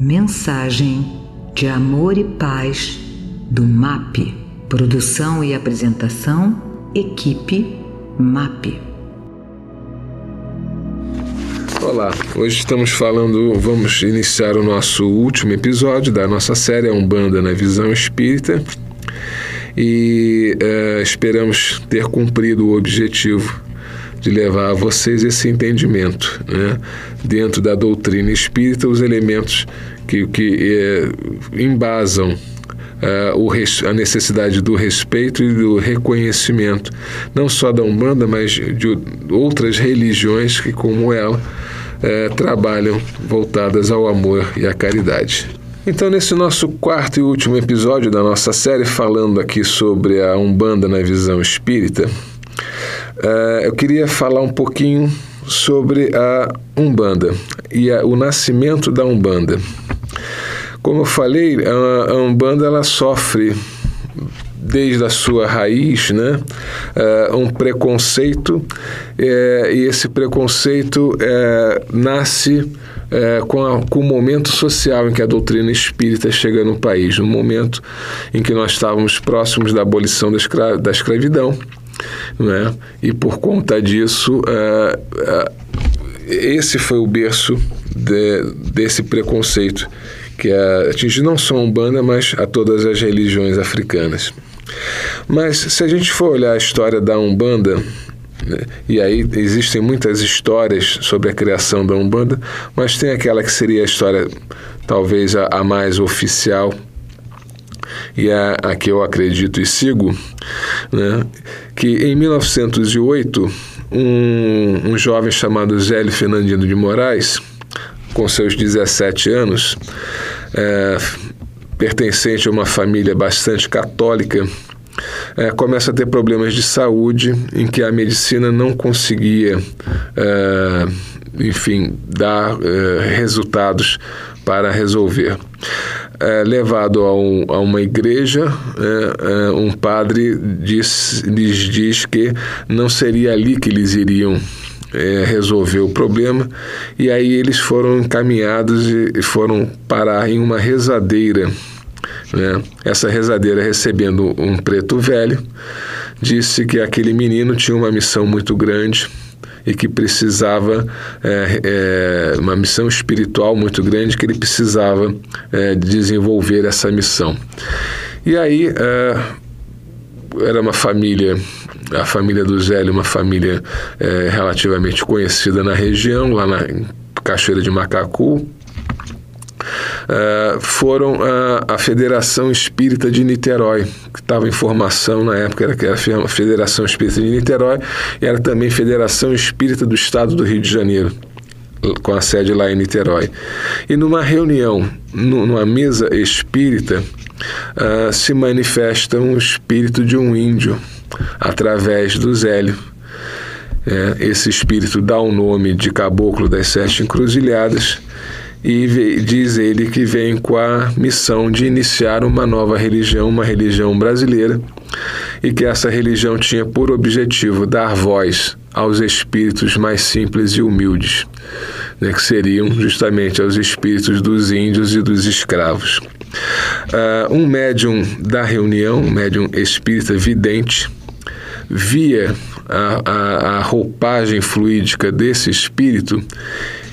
Mensagem de amor e paz do MAP. Produção e apresentação, equipe MAP. Olá, hoje estamos falando, vamos iniciar o nosso último episódio da nossa série Umbanda na Visão Espírita e uh, esperamos ter cumprido o objetivo de levar a vocês esse entendimento, né? dentro da doutrina espírita, os elementos que, que é, embasam Uh, o, a necessidade do respeito e do reconhecimento, não só da Umbanda, mas de outras religiões que, como ela, uh, trabalham voltadas ao amor e à caridade. Então, nesse nosso quarto e último episódio da nossa série, falando aqui sobre a Umbanda na visão espírita, uh, eu queria falar um pouquinho sobre a Umbanda e a, o nascimento da Umbanda. Como eu falei, a, a Umbanda ela sofre desde a sua raiz, né, uh, um preconceito é, e esse preconceito nasce com, a, com, o momento social em que a doutrina espírita chega no país, no momento em que nós estávamos próximos da abolição da, escra da escravidão, né, e por conta disso esse foi o berço de, desse preconceito que é, atinge não só a Umbanda, mas a todas as religiões africanas. Mas se a gente for olhar a história da Umbanda, né, e aí existem muitas histórias sobre a criação da Umbanda, mas tem aquela que seria a história talvez a, a mais oficial e a, a, que eu acredito e sigo, né, que em 1908 um, um jovem chamado Zélio Fernandino de Moraes com seus 17 anos, é, pertencente a uma família bastante católica, é, começa a ter problemas de saúde em que a medicina não conseguia, é, enfim, dar é, resultados para resolver. É, levado a, um, a, uma igreja, é, é, um padre diz, lhes diz que não seria ali que eles iriam é, resolver o problema. E aí eles foram encaminhados e foram parar em uma rezadeira. Né? Essa rezadeira, recebendo um preto velho, disse que aquele menino tinha uma missão muito grande e que precisava é, é, uma missão espiritual muito grande que ele precisava é, desenvolver essa missão. E aí é, era uma família a família do Zélio, uma família é, relativamente conhecida na região, lá na Cachoeira de Macacu, Uh, foram a, a, Federação Espírita de Niterói, que estava em formação na época, era, era a Federação Espírita de Niterói, e era também Federação Espírita do Estado do Rio de Janeiro, com a sede lá em Niterói. E numa reunião, numa mesa espírita, uh, se manifesta um espírito de um índio através do Zélio. É, esse espírito dá o nome de Caboclo das Sete Encruzilhadas e diz ele que vem com a missão de iniciar uma nova religião, uma religião brasileira, e que essa religião tinha por objetivo dar voz aos espíritos mais simples e humildes, né, que seriam justamente aos espíritos dos índios e dos escravos. Uh, um médium da reunião, um médium espírita vidente, via a, a, a roupagem fluídica desse espírito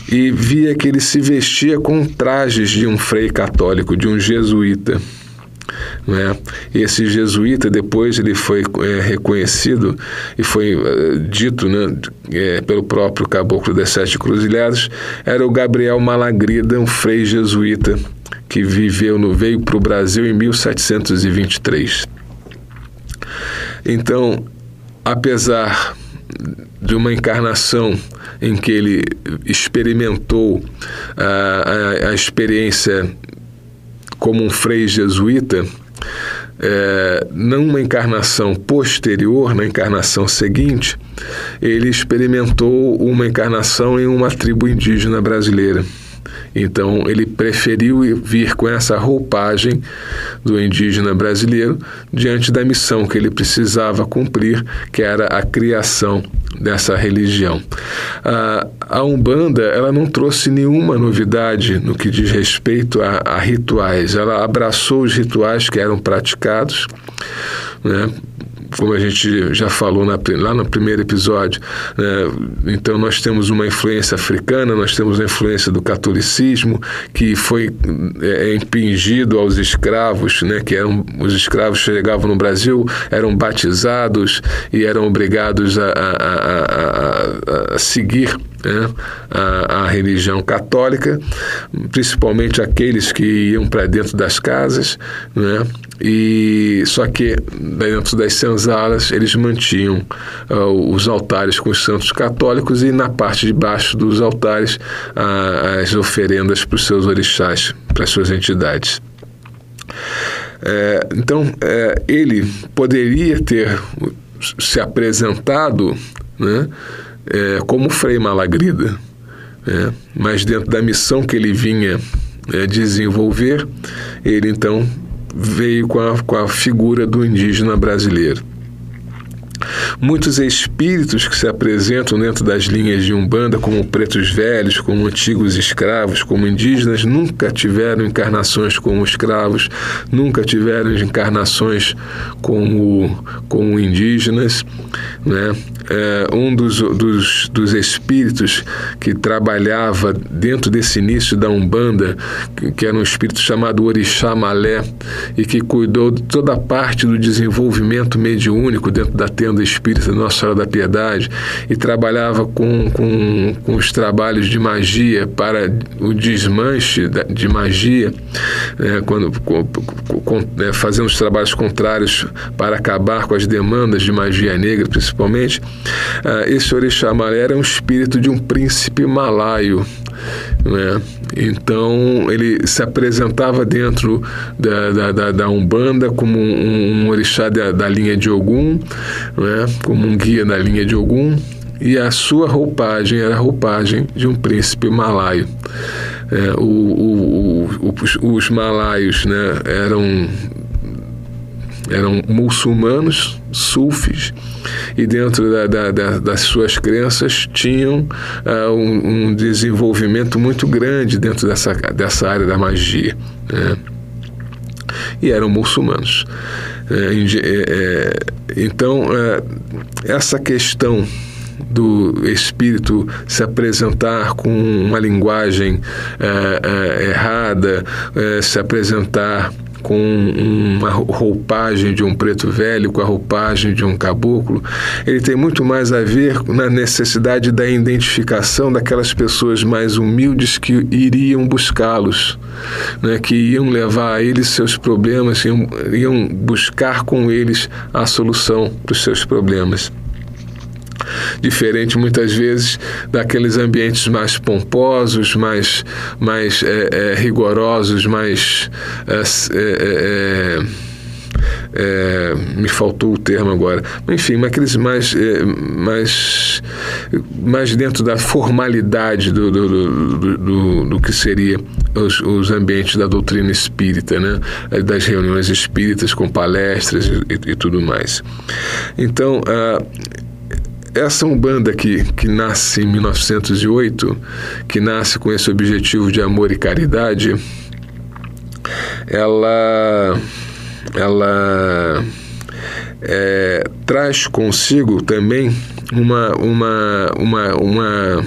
e via que ele se vestia com trajes de um frei católico, de um jesuíta. Né? Esse jesuíta depois ele foi é, reconhecido e foi é, dito né, é, pelo próprio caboclo das sete cruzilhadas era o Gabriel Malagrida, um frei jesuíta que viveu no veio para o Brasil em 1723. Então apesar de uma encarnação em que ele experimentou a, a, a experiência como um frei jesuíta, é, numa encarnação posterior, na encarnação seguinte, ele experimentou uma encarnação em uma tribo indígena brasileira Então ele preferiu vir com essa roupagem do indígena brasileiro diante da missão que ele precisava cumprir, que era a criação dessa religião. A, a Umbanda ela não trouxe nenhuma novidade no que diz respeito a, a rituais. Ela abraçou os rituais que eram praticados, né? Como a gente já falou na, lá no primeiro episódio, né? então nós temos uma influência africana, nós temos a influência do catolicismo que foi é, impingido aos escravos, né? que eram os escravos chegavam no Brasil, eram batizados e eram obrigados a, a, a, a seguir né, a, a, religião católica, principalmente aqueles que iam para dentro das casas, né, e só que dentro das senzalas eles mantinham uh, os altares com os santos católicos e na parte de baixo dos altares uh, as oferendas para os seus orixás, para as suas entidades. É, então, é, ele poderia ter se apresentado né, é, como Frei Malagrida, é, mas dentro da missão que ele vinha é, desenvolver, ele então veio com a, com a figura do indígena brasileiro. Muitos espíritos que se apresentam dentro das linhas de Umbanda, como pretos velhos, como antigos escravos, como indígenas, nunca tiveram encarnações como escravos, nunca tiveram encarnações como, como indígenas. Né? É, um dos, dos, dos espíritos que trabalhava dentro desse início da Umbanda, que, era um espírito chamado Orixá Malé, e que cuidou de toda a parte do desenvolvimento mediúnico dentro da tenda espírita Nossa Senhora da Piedade e trabalhava com, com, com os trabalhos de magia para o desmanche de magia, né, quando, com, com, né, fazendo os trabalhos contrários para acabar com as demandas de magia negra, principalmente. Ah, esse Orixá Malé era um espírito de um príncipe malaio. Né? Então ele se apresentava dentro da, da, da, da Umbanda como um, um orixá da, da, linha de Ogum, né? como um guia da linha de Ogum, e a sua roupagem era a roupagem de um príncipe malaio. É, o, o, o, os, os malaios né, eram eram muçulmanos, sufis, e dentro da, da, da, das suas crenças tinham uh, um, um, desenvolvimento muito grande dentro dessa, dessa área da magia. Né? E eram muçulmanos. É, é, então, é, essa questão do espírito se apresentar com uma linguagem errada, se apresentar com uma roupagem de um preto velho, com a roupagem de um caboclo, ele tem muito mais a ver na necessidade da identificação daquelas pessoas mais humildes que iriam buscá-los, né, que iam levar a eles seus problemas, iam, iam buscar com eles a solução para os seus problemas diferente muitas vezes daqueles ambientes mais pomposos, mais, mais é, é, rigorosos, mais. É, é, é, é me faltou o termo agora, enfim, aqueles mais, mais, mais dentro da formalidade do, do, do, do, do que seria os, os, ambientes da doutrina espírita, né? das reuniões espíritas com palestras e, e tudo mais. Então, uh, essa Umbanda que, que nasce em 1908, que nasce com esse objetivo de amor e caridade, ela, ela é, traz consigo também uma, uma, uma, uma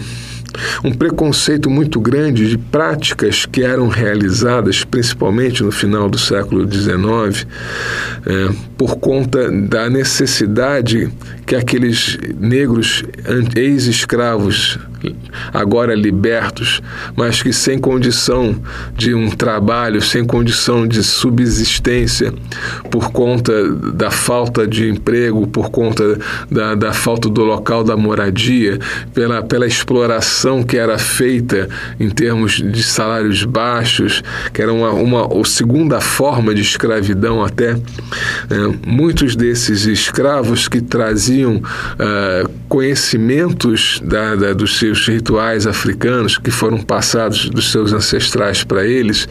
um preconceito muito grande de práticas que eram realizadas, principalmente no final do século XIX, é, por conta da necessidade que aqueles negros ex-escravos, agora libertos, mas que sem condição de um trabalho, sem condição de subsistência, por conta da falta de emprego, por conta da, da falta do local da moradia, pela, pela exploração que era feita em termos de salários baixos, que era uma, uma segunda forma de escravidão até, é, muitos desses escravos que traziam uh, conhecimentos da, da, dos seus rituais africanos que foram passados dos seus ancestrais para eles,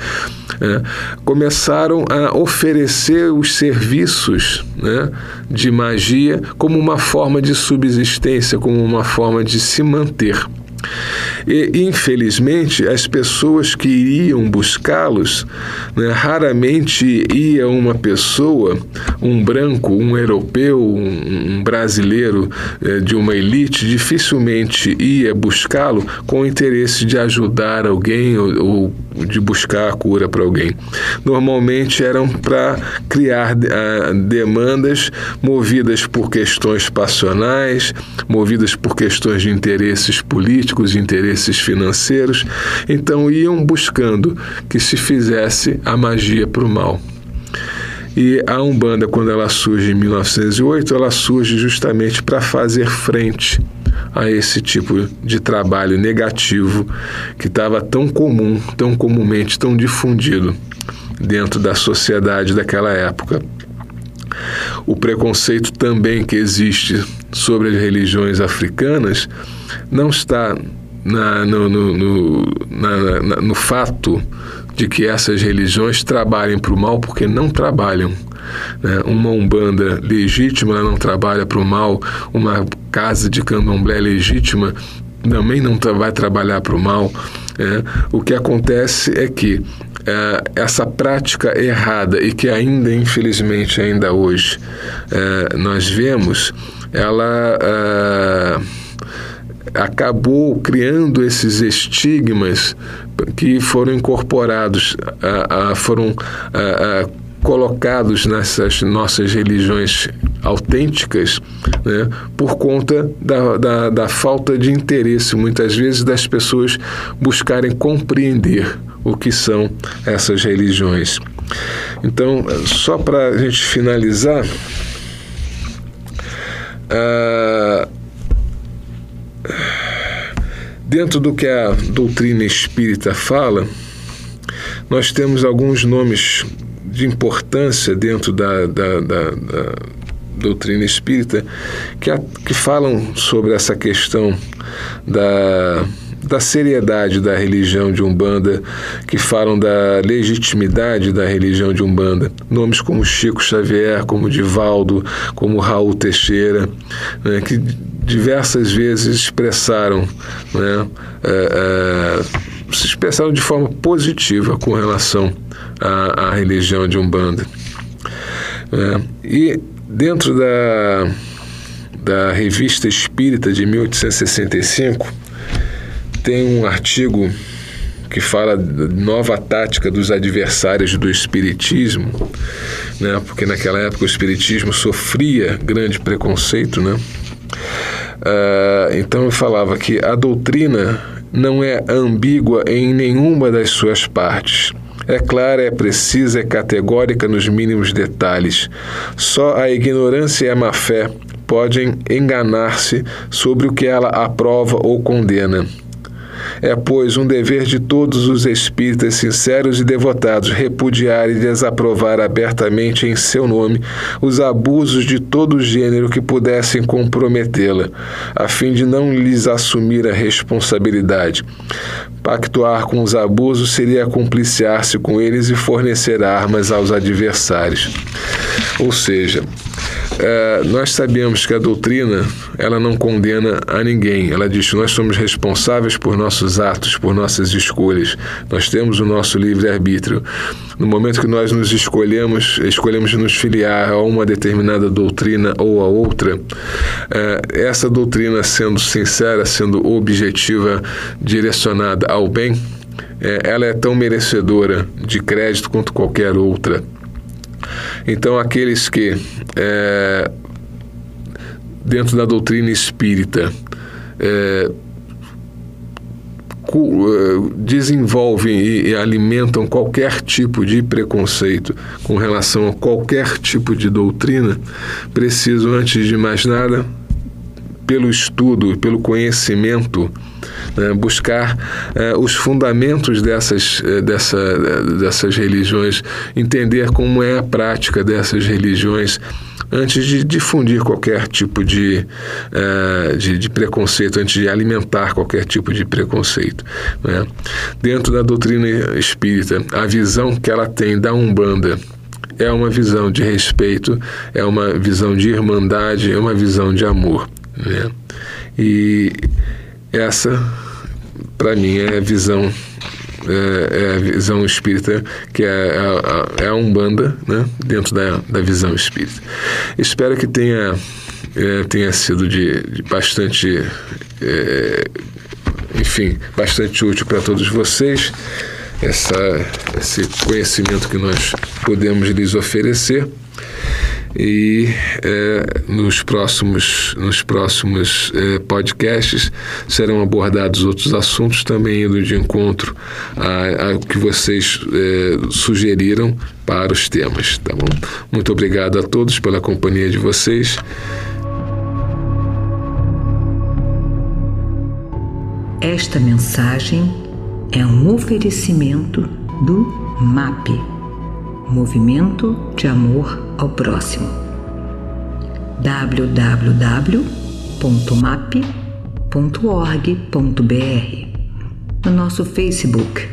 é, começaram a oferecer os serviços né, de magia como uma forma de subsistência, como uma forma de se manter. E, infelizmente, as pessoas que iriam buscá-los, né, raramente ia uma pessoa, um branco, um europeu, um, um brasileiro eh, de uma elite, dificilmente ia buscá-lo com o interesse de ajudar alguém ou, ou de buscar a cura para alguém. Normalmente eram para criar uh, demandas movidas por questões passionais, movidas por questões de interesses políticos, interesses financeiros. Então iam buscando que se fizesse a magia para o mal. E a Umbanda, quando ela surge em 1908, ela surge justamente para fazer frente a esse tipo de trabalho negativo que estava tão comum, tão comumente, tão difundido dentro da sociedade daquela época. O preconceito também que existe sobre as religiões africanas não está na, no, no, no, na, no fato de que essas religiões trabalhem para o mal, porque não trabalham. Né? Uma umbanda legítima não trabalha para o mal, uma casa de candomblé legítima também não vai trabalhar para o mal. É. O que acontece é que é, essa prática errada e que ainda, infelizmente, ainda hoje é, nós vemos, ela é, acabou criando esses estigmas que foram incorporados, foram colocados nessas nossas religiões autênticas né, por conta da, da, da, falta de interesse, muitas vezes, das pessoas buscarem compreender o que são essas religiões. Então, só para a gente finalizar, uh, dentro do que a doutrina espírita fala, nós temos alguns nomes de importância dentro da, da, da, da doutrina espírita que, a, que falam sobre essa questão da, da seriedade da religião de Umbanda, que falam da legitimidade da religião de Umbanda. Nomes como Chico Xavier, como Divaldo, como Raul Teixeira, né, que diversas vezes expressaram, né, é, é, se expressaram de forma positiva com relação à, à religião de Umbanda. É, e dentro da, da Revista Espírita de 1865, tem um artigo que fala nova tática dos adversários do espiritismo, né? Porque naquela época o espiritismo sofria grande preconceito, né? Uh, então eu falava que a doutrina não é ambígua em nenhuma das suas partes. É clara, é precisa, é categórica nos mínimos detalhes. Só a ignorância e a má-fé podem enganar-se sobre o que ela aprova ou condena. É, pois, um dever de todos os espíritas sinceros e devotados repudiar e desaprovar abertamente em seu nome os abusos de todo gênero que pudessem comprometê-la, a fim de não lhes assumir a responsabilidade. Pactuar com os abusos seria cumpliciar-se com eles e fornecer armas aos adversários. Ou seja, é, nós sabemos que a doutrina ela não condena a ninguém. Ela diz que nós somos responsáveis por nossos atos, por nossas escolhas. Nós temos o nosso livre-arbítrio. No momento que nós nos escolhemos, escolhemos nos filiar a uma determinada doutrina ou a outra, é, essa doutrina sendo sincera, sendo objetiva, direcionada ao bem, é, ela é tão merecedora de crédito quanto qualquer outra. Então, aqueles que, é, dentro da doutrina espírita, é, é, desenvolvem e, alimentam qualquer tipo de preconceito com relação a qualquer tipo de doutrina, precisam, antes de mais nada, pelo estudo, pelo conhecimento, né, buscar eh, os fundamentos dessas, eh, dessa, dessas religiões, entender como é a prática dessas religiões, antes de difundir qualquer tipo de, uh, de, de, preconceito, antes de alimentar qualquer tipo de preconceito. Né? Dentro da doutrina espírita, a visão que ela tem da Umbanda é uma visão de respeito, é uma visão de irmandade, é uma visão de amor. Né? E essa, para mim, é a visão é, é, a visão espírita, que é a, é a Umbanda, né? dentro da, da visão espírita. Espero que tenha, é, tenha sido de, de bastante, é, enfim, bastante útil para todos vocês essa, esse conhecimento que nós podemos lhes oferecer e é, nos próximos, nos próximos é, podcasts serão abordados outros assuntos também indo de encontro ao que vocês é, sugeriram para os temas, tá bom? Muito obrigado a todos pela companhia de vocês. Esta mensagem é um oferecimento do MAP Movimento de Amor ao Próximo. www.map.org.br No nosso Facebook,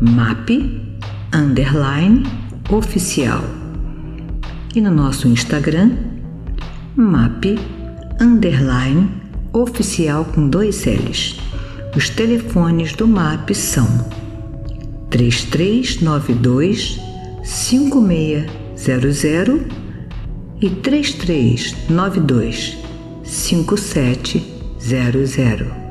MAP Underline Oficial. E no nosso Instagram, MAP Underline Oficial com dois L's. Os telefones do MAP são 3392 5600 e 3392 5700.